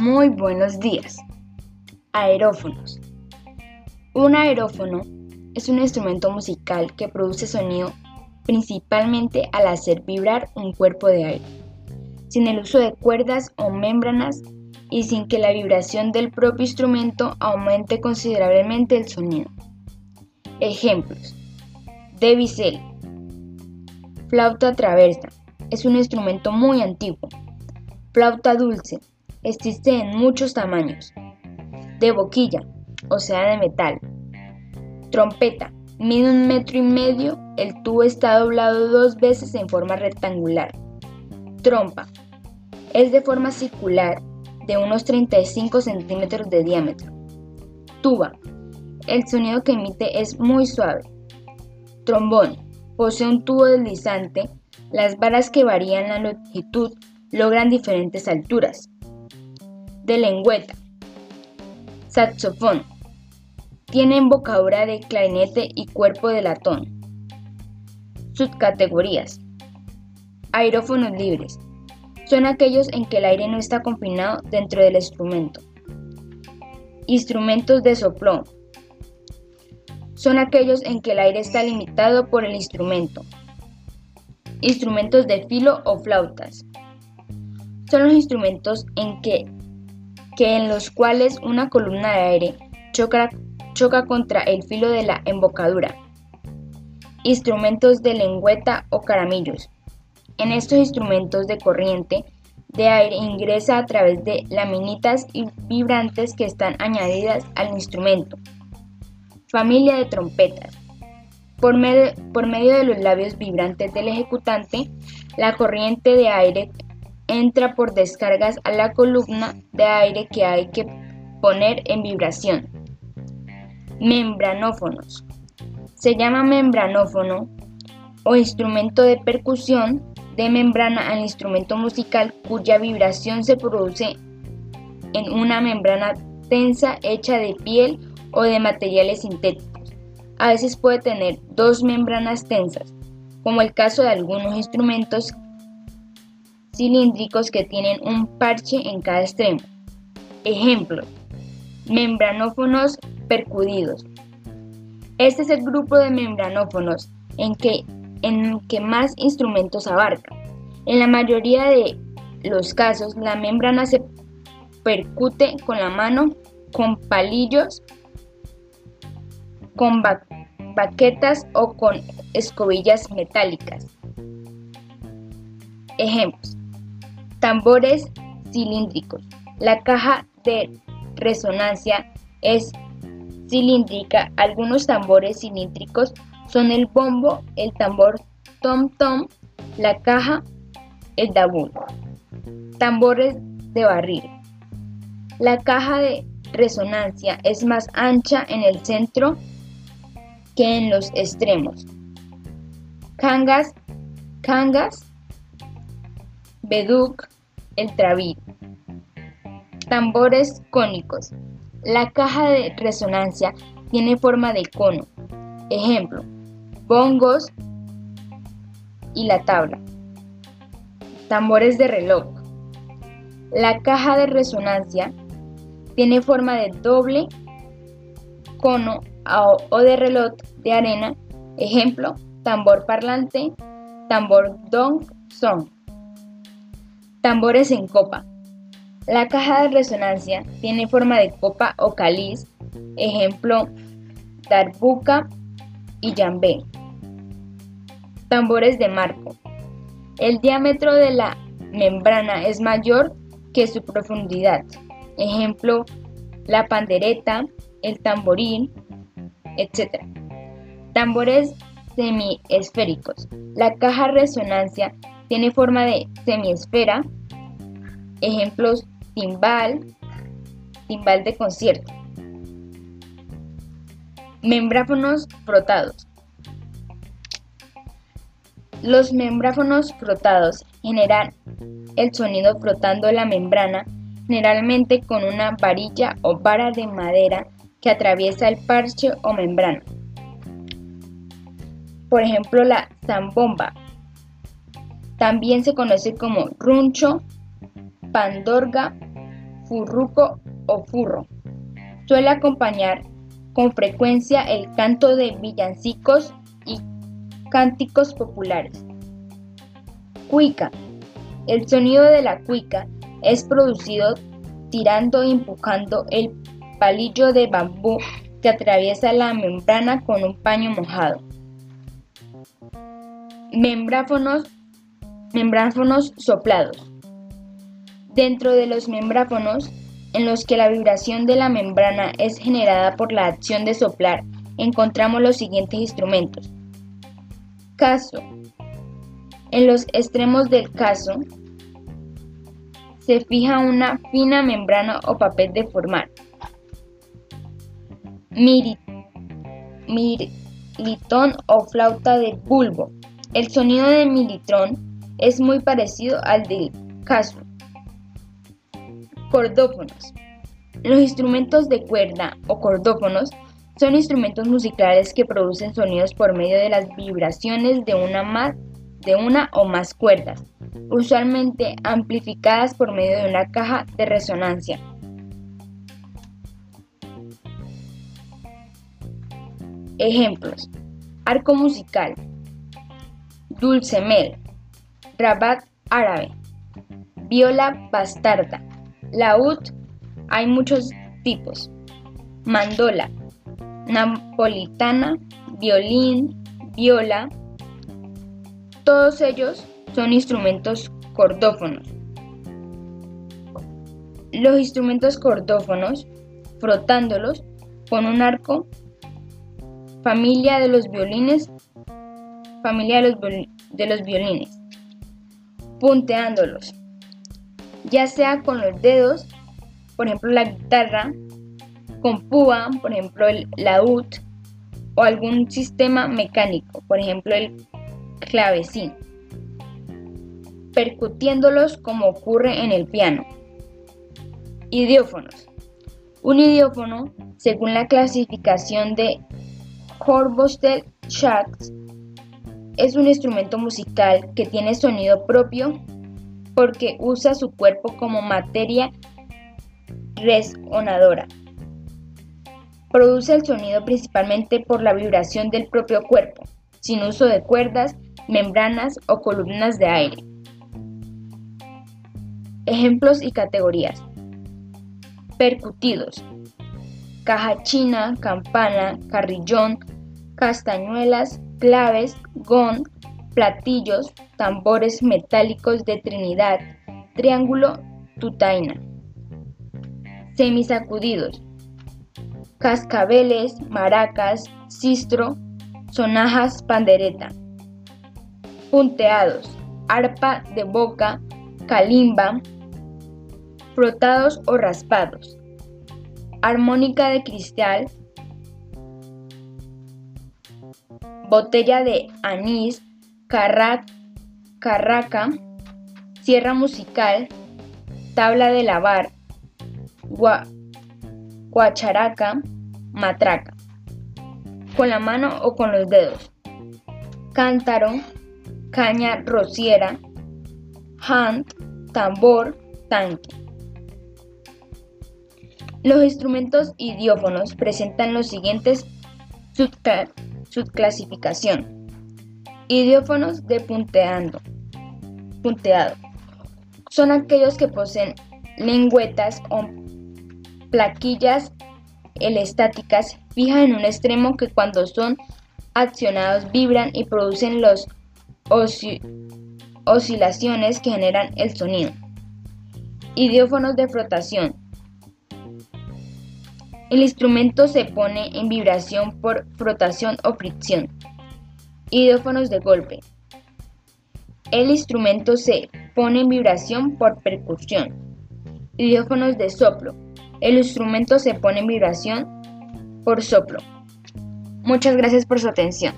Muy buenos días. Aerófonos. Un aerófono es un instrumento musical que produce sonido principalmente al hacer vibrar un cuerpo de aire, sin el uso de cuerdas o membranas y sin que la vibración del propio instrumento aumente considerablemente el sonido. Ejemplos. De Flauta traversa. Es un instrumento muy antiguo. Flauta dulce Existe en muchos tamaños. De boquilla, o sea de metal. Trompeta. Mide un metro y medio. El tubo está doblado dos veces en forma rectangular. Trompa. Es de forma circular, de unos 35 centímetros de diámetro. Tuba. El sonido que emite es muy suave. Trombón. Posee un tubo deslizante. Las varas que varían la longitud logran diferentes alturas de lengüeta. Saxofón. Tiene embocadura de clarinete y cuerpo de latón. Subcategorías. Aerófonos libres. Son aquellos en que el aire no está confinado dentro del instrumento. Instrumentos de soplo. Son aquellos en que el aire está limitado por el instrumento. Instrumentos de filo o flautas. Son los instrumentos en que que en los cuales una columna de aire choca, contra el filo de la embocadura. Instrumentos de lengüeta o caramillos. En estos instrumentos de corriente de aire ingresa a través de laminitas vibrantes que están añadidas al instrumento. Familia de trompetas. Por medio, por medio de los labios vibrantes del ejecutante, la corriente de aire entra por descargas a la columna de aire que hay que poner en vibración. Membranófonos. Se llama membranófono o instrumento de percusión de membrana al instrumento musical cuya vibración se produce en una membrana tensa hecha de piel o de materiales sintéticos. A veces puede tener dos membranas tensas, como el caso de algunos instrumentos cilíndricos que tienen un parche en cada extremo. Ejemplo, membranófonos percudidos. Este es el grupo de membranófonos en que, en que más instrumentos abarca. En la mayoría de los casos, la membrana se percute con la mano, con palillos, con baquetas o con escobillas metálicas. Ejemplos. Tambores cilíndricos. La caja de resonancia es cilíndrica. Algunos tambores cilíndricos son el bombo, el tambor tom-tom, la caja, el dabul. Tambores de barril. La caja de resonancia es más ancha en el centro que en los extremos. Cangas, cangas beduk, el traví. Tambores cónicos. La caja de resonancia tiene forma de cono. Ejemplo, bongos y la tabla. Tambores de reloj. La caja de resonancia tiene forma de doble cono o de reloj de arena. Ejemplo, tambor parlante, tambor dong song. Tambores en copa. La caja de resonancia tiene forma de copa o cáliz, ejemplo, darbuka y yambé. Tambores de marco. El diámetro de la membrana es mayor que su profundidad, ejemplo, la pandereta, el tamborín, etc. Tambores semiesféricos. La caja de resonancia tiene forma de semiesfera. Ejemplos, timbal, timbal de concierto. Membráfonos frotados. Los membráfonos frotados generan el sonido frotando la membrana, generalmente con una varilla o vara de madera que atraviesa el parche o membrana. Por ejemplo, la zambomba también se conoce como runcho, pandorga, furruco o furro. Suele acompañar con frecuencia el canto de villancicos y cánticos populares. Cuica. El sonido de la cuica es producido tirando e empujando el palillo de bambú que atraviesa la membrana con un paño mojado. Membráfonos, membráfonos soplados. Dentro de los membráfonos, en los que la vibración de la membrana es generada por la acción de soplar, encontramos los siguientes instrumentos. Caso. En los extremos del caso se fija una fina membrana o papel de formar. militón o flauta de bulbo. El sonido de militrón es muy parecido al del caso. Cordófonos. Los instrumentos de cuerda o cordófonos son instrumentos musicales que producen sonidos por medio de las vibraciones de una, de una o más cuerdas, usualmente amplificadas por medio de una caja de resonancia. Ejemplos. Arco musical. Dulcemel, rabat árabe, viola bastarda, laúd, hay muchos tipos, mandola, napolitana, violín, viola, todos ellos son instrumentos cordófonos. Los instrumentos cordófonos, frotándolos con un arco, familia de los violines familia de los, de los violines, punteándolos, ya sea con los dedos, por ejemplo la guitarra, con púa, por ejemplo el laúd, o algún sistema mecánico, por ejemplo el clavecín, percutiéndolos como ocurre en el piano. Idiófonos. Un idiófono, según la clasificación de Horbostel Schatz, es un instrumento musical que tiene sonido propio porque usa su cuerpo como materia resonadora. Produce el sonido principalmente por la vibración del propio cuerpo, sin uso de cuerdas, membranas o columnas de aire. Ejemplos y categorías. Percutidos. Caja china, campana, carrillón, castañuelas, claves, gong, platillos, tambores metálicos de Trinidad, triángulo, tutaina. Semisacudidos. Cascabeles, maracas, sistro, sonajas, pandereta. Punteados. Arpa de boca, calimba, frotados o raspados. Armónica de cristal, botella de anís, carraca, sierra musical, tabla de lavar, guacharaca, matraca, con la mano o con los dedos, cántaro, caña rociera, hand, tambor, tanque. Los instrumentos idiófonos presentan los siguientes Subclasificación. Idiófonos de punteando. Punteado. Son aquellos que poseen lengüetas o plaquillas elestáticas fijas en un extremo que cuando son accionados vibran y producen las oscilaciones que generan el sonido. Idiófonos de frotación el instrumento se pone en vibración por frotación o fricción. Idófonos de golpe. El instrumento se pone en vibración por percusión. Idófonos de soplo. El instrumento se pone en vibración por soplo. Muchas gracias por su atención.